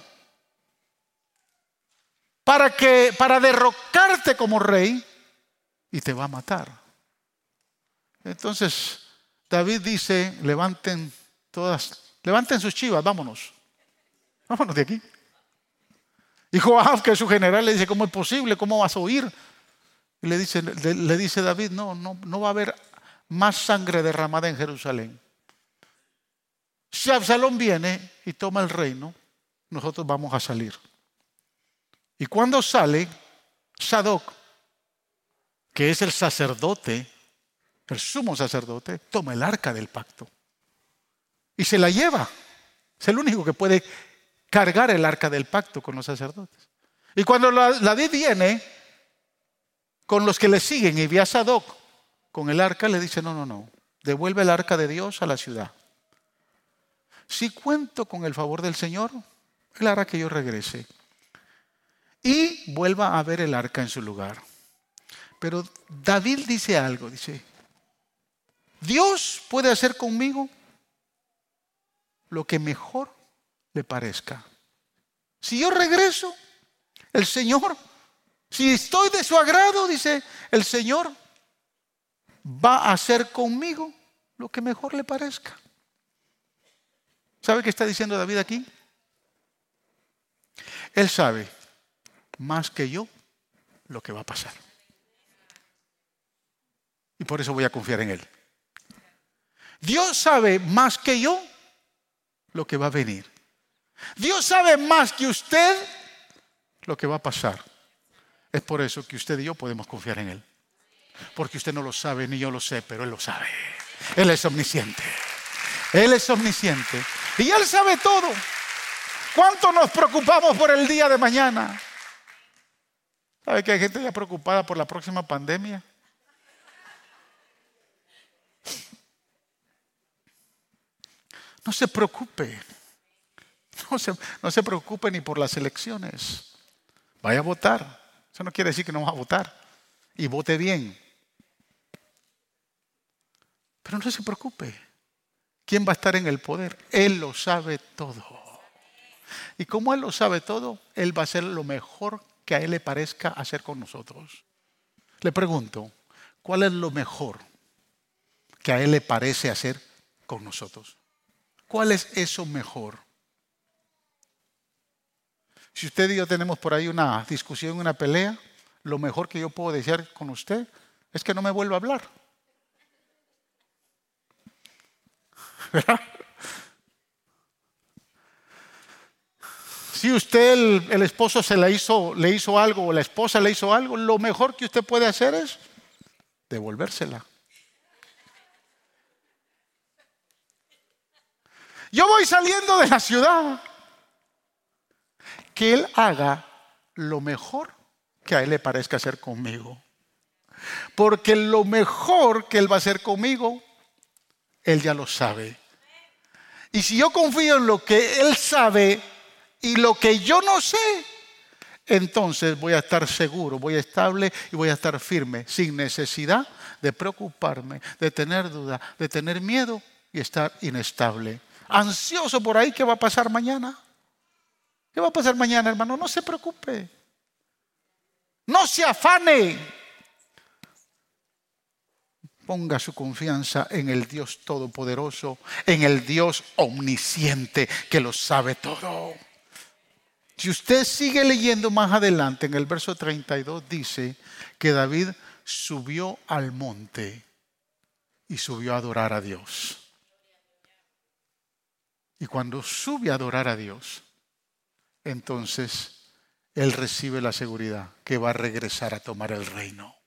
para que para derrocarte como rey y te va a matar. Entonces David dice, levanten todas, levanten sus chivas, vámonos. Vámonos de aquí. Y Joab, que es su general, le dice, ¿cómo es posible? ¿Cómo vas a oír? Y le dice, le dice David, no, no, no va a haber más sangre derramada en Jerusalén. Si Absalón viene y toma el reino, nosotros vamos a salir. Y cuando sale, Sadoc, que es el sacerdote, el sumo sacerdote, toma el arca del pacto y se la lleva. Es el único que puede cargar el arca del pacto con los sacerdotes. Y cuando la, la viene con los que le siguen y ve a Sadoc con el arca, le dice, no, no, no, devuelve el arca de Dios a la ciudad. Si cuento con el favor del Señor, Él hará que yo regrese y vuelva a ver el arca en su lugar. Pero David dice algo, dice, Dios puede hacer conmigo lo que mejor le parezca. Si yo regreso, el Señor, si estoy de su agrado, dice, el Señor va a hacer conmigo lo que mejor le parezca. ¿Sabe qué está diciendo David aquí? Él sabe más que yo lo que va a pasar. Y por eso voy a confiar en Él. Dios sabe más que yo lo que va a venir. Dios sabe más que usted lo que va a pasar. Es por eso que usted y yo podemos confiar en Él. Porque usted no lo sabe, ni yo lo sé, pero Él lo sabe. Él es omnisciente. Él es omnisciente. Y Él sabe todo. ¿Cuánto nos preocupamos por el día de mañana? ¿Sabe que hay gente ya preocupada por la próxima pandemia? No se preocupe. No se, no se preocupe ni por las elecciones. Vaya a votar. Eso no quiere decir que no va a votar. Y vote bien. Pero no se preocupe. ¿Quién va a estar en el poder? Él lo sabe todo. Y como Él lo sabe todo, Él va a hacer lo mejor que a Él le parezca hacer con nosotros. Le pregunto, ¿cuál es lo mejor que a Él le parece hacer con nosotros? ¿Cuál es eso mejor? Si usted y yo tenemos por ahí una discusión, una pelea, lo mejor que yo puedo desear con usted es que no me vuelva a hablar. Si usted, el, esposo, se la hizo, le hizo algo o la esposa le hizo algo, lo mejor que usted puede hacer es devolvérsela. Yo voy saliendo de la ciudad. Que Él haga lo mejor que a Él le parezca hacer conmigo. Porque lo mejor que Él va a hacer conmigo, Él ya lo sabe. Y si yo confío en lo que Él sabe y lo que yo no sé, entonces voy a estar seguro, voy a estable y voy a estar firme, sin necesidad de preocuparme, de tener duda, de tener miedo y estar inestable. Ansioso por ahí, ¿qué va a pasar mañana? ¿Qué va a pasar mañana, hermano? No se preocupe. No se afane. Ponga su confianza en el Dios Todopoderoso, en el Dios omnisciente que lo sabe todo. Si usted sigue leyendo más adelante, en el verso 32 dice que David subió al monte y subió a adorar a Dios. Y cuando sube a adorar a Dios, entonces él recibe la seguridad que va a regresar a tomar el reino.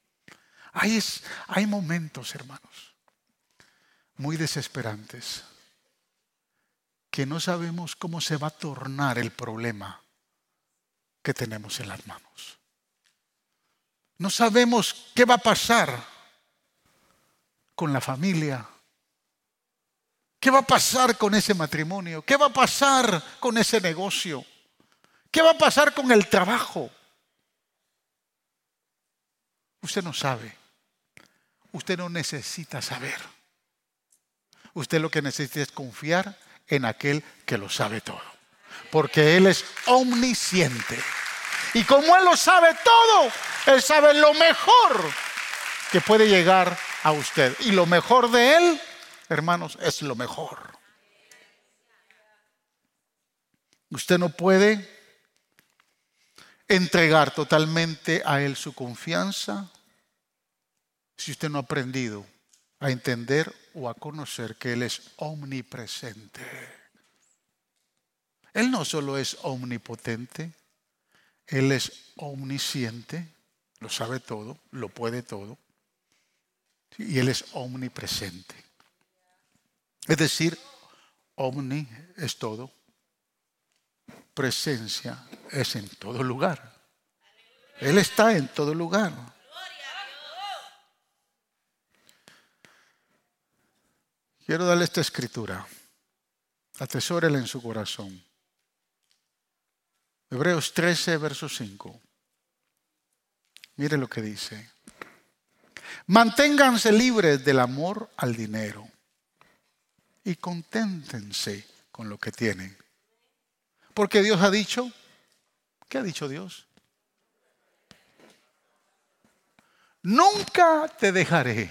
Hay, momentos, hermanos, muy desesperantes. que no sabemos cómo se va a tornar el problema que tenemos en las manos. No sabemos qué va a pasar con la familia. ¿Qué va a pasar con ese matrimonio? ¿Qué va a pasar con ese negocio? ¿Qué va a pasar con el trabajo? Usted no sabe. Usted no necesita saber. Usted lo que necesita es confiar en aquel que lo sabe todo. Porque Él es omnisciente. Y como Él lo sabe todo, Él sabe lo mejor que puede llegar a usted. Y lo mejor de Él, hermanos, es lo mejor. Usted no puede entregar totalmente a Él su confianza si usted no ha aprendido a entender o a conocer que Él es omnipresente. Él no solo es omnipotente, Él es omnisciente, lo sabe todo, lo puede todo, y Él es omnipresente. Es decir, omni es todo, presencia es en todo lugar. Él está en todo lugar. Quiero darle esta escritura. Atesórela en su corazón. Hebreos 13, verso 5. Mire lo que dice. Manténganse libres del amor al dinero y conténtense con lo que tienen. Porque Dios ha dicho, ¿qué ha dicho Dios? Nunca te dejaré,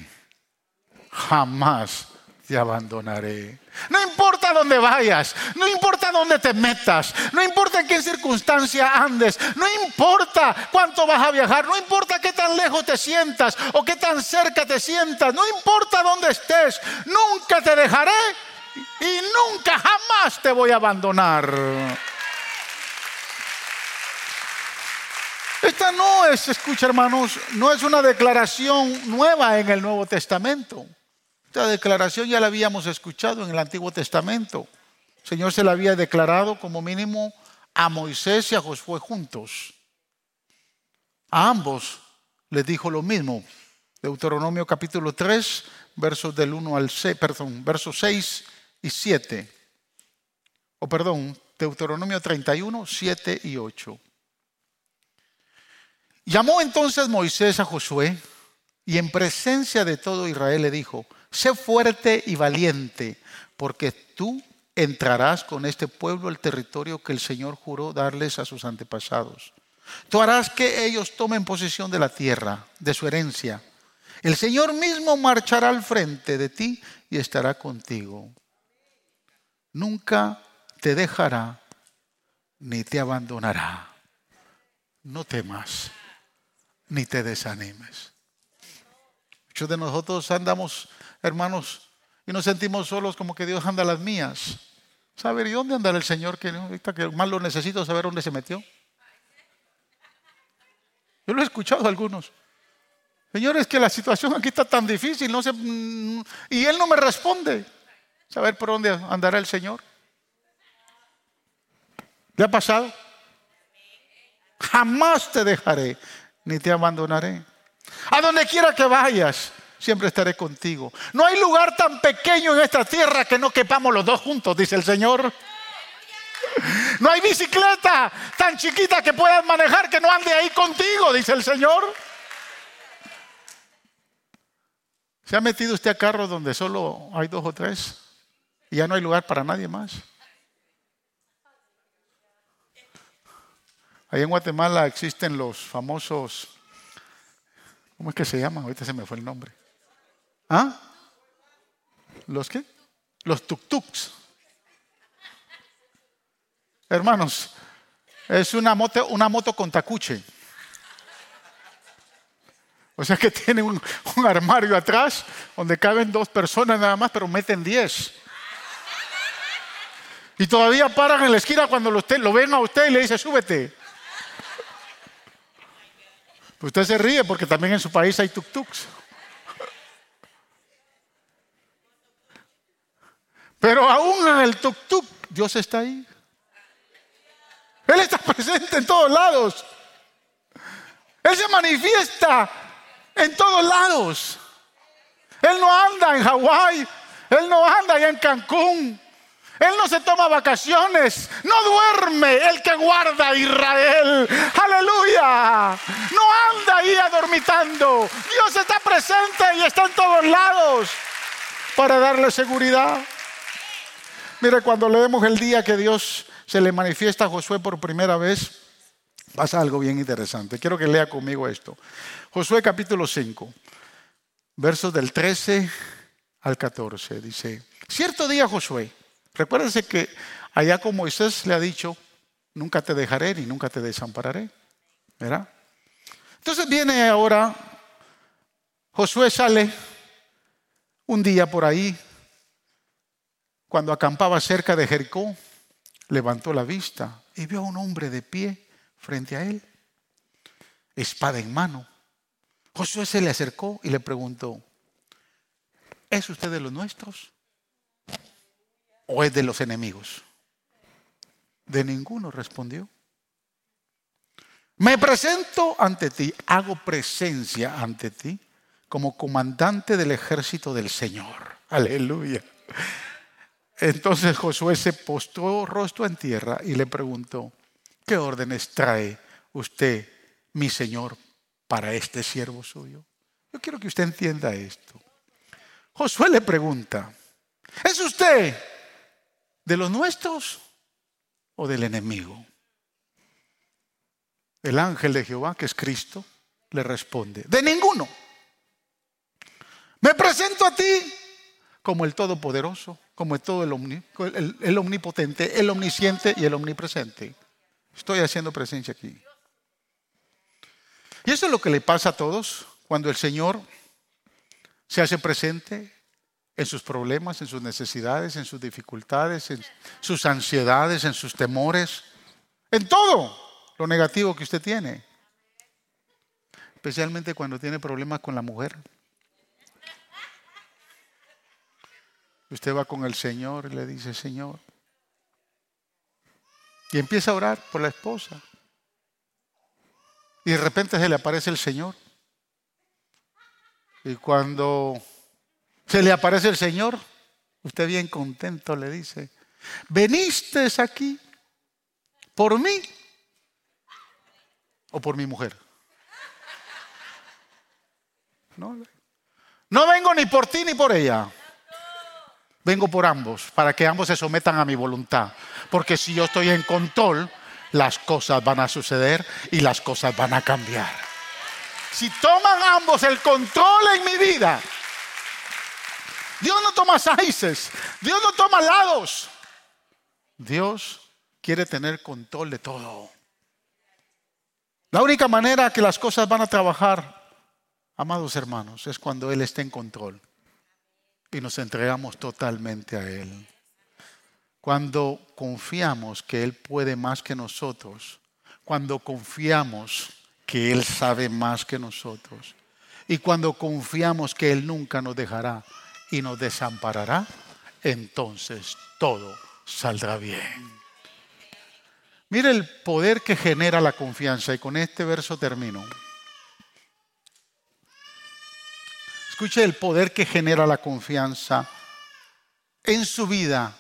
jamás te abandonaré. No importa dónde vayas, no importa dónde te metas, no importa en qué circunstancia andes, no importa cuánto vas a viajar, no importa qué tan lejos te sientas o qué tan cerca te sientas, no importa dónde estés, nunca te dejaré y nunca jamás te voy a abandonar. Esta no es, escucha hermanos, no es una declaración nueva en el Nuevo Testamento. Esta declaración ya la habíamos escuchado en el Antiguo Testamento. El Señor se la había declarado como mínimo a Moisés y a Josué juntos. A ambos les dijo lo mismo. Deuteronomio capítulo 3, versos del 1 al 6, perdón, versos 6 y 7. O perdón, Deuteronomio 31, 7 y 8. Llamó entonces Moisés a Josué y en presencia de todo Israel le dijo, sé fuerte y valiente, porque tú entrarás con este pueblo al territorio que el Señor juró darles a sus antepasados. Tú harás que ellos tomen posesión de la tierra, de su herencia. El Señor mismo marchará al frente de ti y estará contigo. Nunca te dejará ni te abandonará. No temas ni te desanimes. Muchos de nosotros andamos hermanos, y nos sentimos solos como que Dios anda a las mías. ¿Saber y dónde andará el Señor? Que, que más lo necesito saber dónde se metió. Yo lo he escuchado a algunos. Señor, es que la situación aquí está tan difícil, no mm, y Él no me responde. Saber por dónde andará el Señor. ¿Le ha pasado? Jamás te dejaré, ni te abandonaré. A donde quiera que vayas, siempre estaré contigo. No hay lugar tan pequeño en esta tierra que no quepamos los dos juntos, dice el Señor. No hay bicicleta tan chiquita que puedas manejar que no ande ahí contigo, dice el Señor. ¿Se ha metido usted a carro donde solo hay dos o tres y ya no hay lugar para nadie más? Ahí en Guatemala existen los famosos, ¿cómo es que se llaman? Ahorita se me fue el nombre. ¿Ah? ¿Los qué? Los tuk-tuks. Hermanos, es una moto, una moto con tacuche. O sea que tiene un, armario atrás donde caben dos personas nada más, pero meten diez. Y todavía paran en la esquina cuando lo, lo ven a usted y le dice, súbete. Usted se ríe porque también en su país hay tuk-tuks. Pero aún en el tuk-tuk, Dios está ahí. Él está presente en todos lados. Él se manifiesta en todos lados. Él no anda en Hawái, Él no anda allá en Cancún, Él no se toma vacaciones, no duerme el que guarda a Israel. Aleluya. No anda ahí adormitando. Dios está presente y está en todos lados para darle seguridad. Mire, cuando leemos el día que Dios se le manifiesta a Josué por primera vez, pasa algo bien interesante. Quiero que lea conmigo esto. Josué capítulo 5, versos del 13 al 14. Dice, cierto día Josué, recuérdense que allá como Moisés le ha dicho, nunca te dejaré ni nunca te desampararé. ¿Verdad? Entonces viene ahora, Josué sale un día por ahí, cuando acampaba cerca de Jericó, levantó la vista y vio a un hombre de pie frente a él, espada en mano. Josué se le acercó y le preguntó, ¿es usted de los nuestros o es de los enemigos? De ninguno respondió. Me presento ante ti, hago presencia ante ti como comandante del ejército del Señor. Aleluya. Entonces Josué se postró rostro en tierra y le preguntó, ¿qué órdenes trae usted, mi Señor, para este siervo suyo? Yo quiero que usted entienda esto. Josué le pregunta, ¿es usted de los nuestros o del enemigo? El ángel de Jehová, que es Cristo, le responde, de ninguno. Me presento a ti como el Todopoderoso, como el, todo el, el, omnipotente, el omnisciente y el omnipresente. Estoy haciendo presencia aquí. Y eso es lo que le pasa a todos cuando el Señor se hace presente en sus problemas, en sus necesidades, en sus dificultades, en sus ansiedades, en sus temores, en todo lo negativo que usted tiene. Especialmente cuando tiene problemas con la mujer. Usted va con el Señor y le dice, Señor. Y empieza a orar por la esposa. Y de repente se le aparece el Señor. Y cuando se le aparece el Señor, usted bien contento le dice, veniste aquí por mí o por mi mujer. No, no vengo ni por ti ni por ella. Vengo por ambos, para que ambos se sometan a mi voluntad. Porque si yo estoy en control, las cosas van a suceder y las cosas van a cambiar. Si toman ambos el control en mi vida, Dios no toma saices, Dios no toma lados. Dios quiere tener control de todo. La única manera que las cosas van a trabajar, amados hermanos, es cuando Él esté en control y nos entregamos totalmente a Él. Cuando confiamos que Él puede más que nosotros, cuando confiamos que Él sabe más que nosotros y cuando confiamos que Él nunca nos dejará y nos desamparará, entonces todo saldrá bien. Mire el poder que genera la confianza y con este verso termino. Escuche el poder que genera la confianza en su vida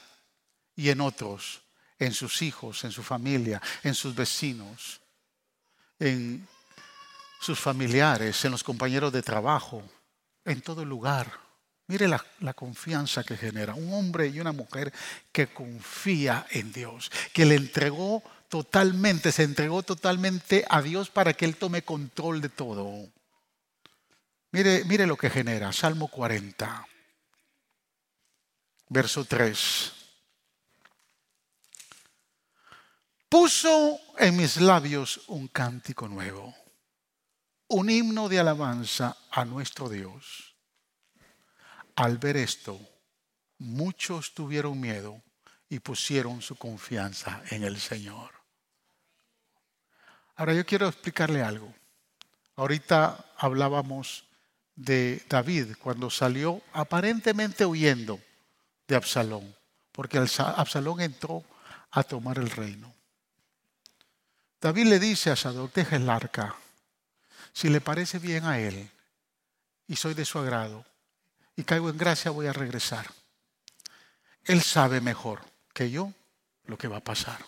y en otros, en sus hijos, en su familia, en sus vecinos, en sus familiares, en los compañeros de trabajo, en todo lugar. Mire la, la, confianza que genera un hombre y una mujer que confía en Dios, que le entregó totalmente, se entregó totalmente a Dios para que Él tome control de todo. Mire, mire lo que genera. Salmo 40, verso 3. Puso en mis labios un cántico nuevo, un himno de alabanza a nuestro Dios. Al ver esto, muchos tuvieron miedo y pusieron su confianza en el Señor. Ahora yo quiero explicarle algo. Ahorita hablábamos de David cuando salió aparentemente huyendo de Absalón. porque Absalón entró a tomar el reino. David le dice a Sadoc, deja el arca, si le parece bien a él y soy de su agrado y caigo en gracia, voy a regresar. Él sabe mejor que yo lo que va a pasar.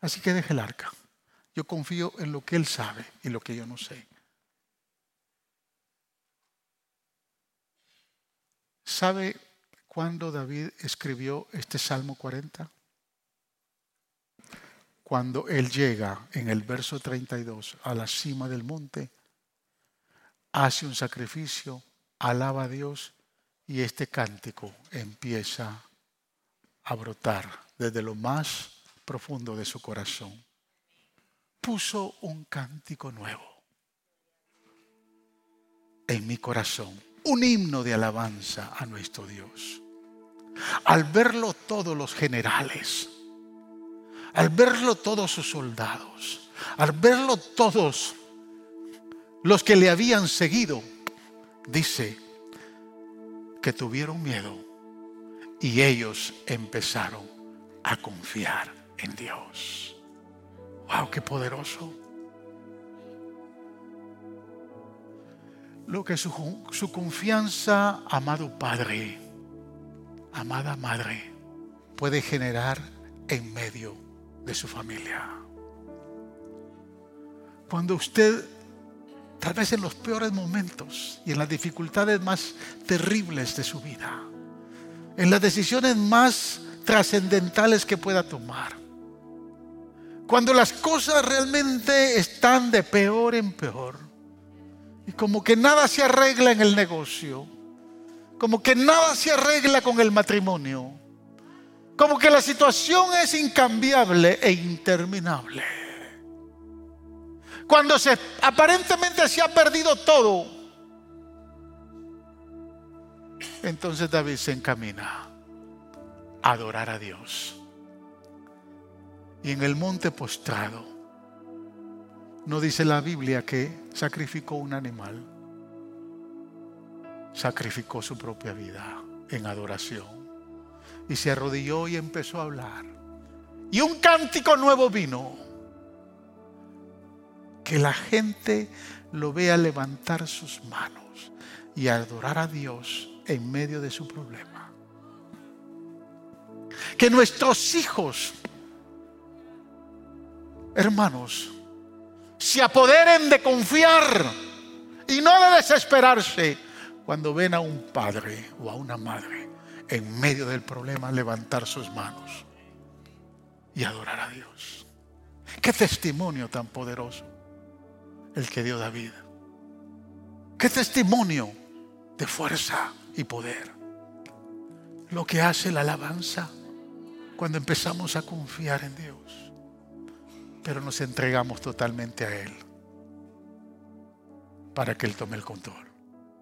Así que deje el arca. Yo confío en lo que él sabe y lo que yo no sé. ¿Sabe cuándo David escribió este Salmo 40? Cuando él llega en el verso 32 a la cima del monte, hace un sacrificio, alaba a Dios y este cántico empieza a brotar desde lo más profundo de su corazón. Puso un cántico nuevo en mi corazón, un himno de alabanza a nuestro Dios. Al verlo todos los generales, al verlo todos sus soldados, al verlo todos los que le habían seguido, dice que tuvieron miedo y ellos empezaron a confiar en Dios. ¡Wow! ¡Qué poderoso! Lo que su, confianza, amado Padre, amada Madre, puede generar en medio de su familia. Cuando usted, tal vez en los peores momentos y en las dificultades más terribles de su vida, en las decisiones más trascendentales que pueda tomar. Cuando las cosas realmente están de peor en peor. Y como que nada se arregla en el negocio. Como que nada se arregla con el matrimonio. Como que la situación es incambiable e interminable. Cuando se aparentemente se ha perdido todo. Entonces David se encamina adorar a Dios. Y en el monte postrado, no dice la Biblia que sacrificó un animal, sacrificó su propia vida en adoración. Y se arrodilló y empezó a hablar. Y un cántico nuevo vino. Que la gente lo vea levantar sus manos y adorar a Dios en medio de su problema que nuestros hijos, hermanos, se apoderen de confiar y no de desesperarse cuando ven a un padre o a una madre en medio del problema levantar sus manos y adorar a Dios. Qué testimonio tan poderoso el que dio David. Qué testimonio de fuerza y poder. Lo que hace la alabanza cuando empezamos a confiar en Dios, pero nos entregamos totalmente a Él para que Él tome el control.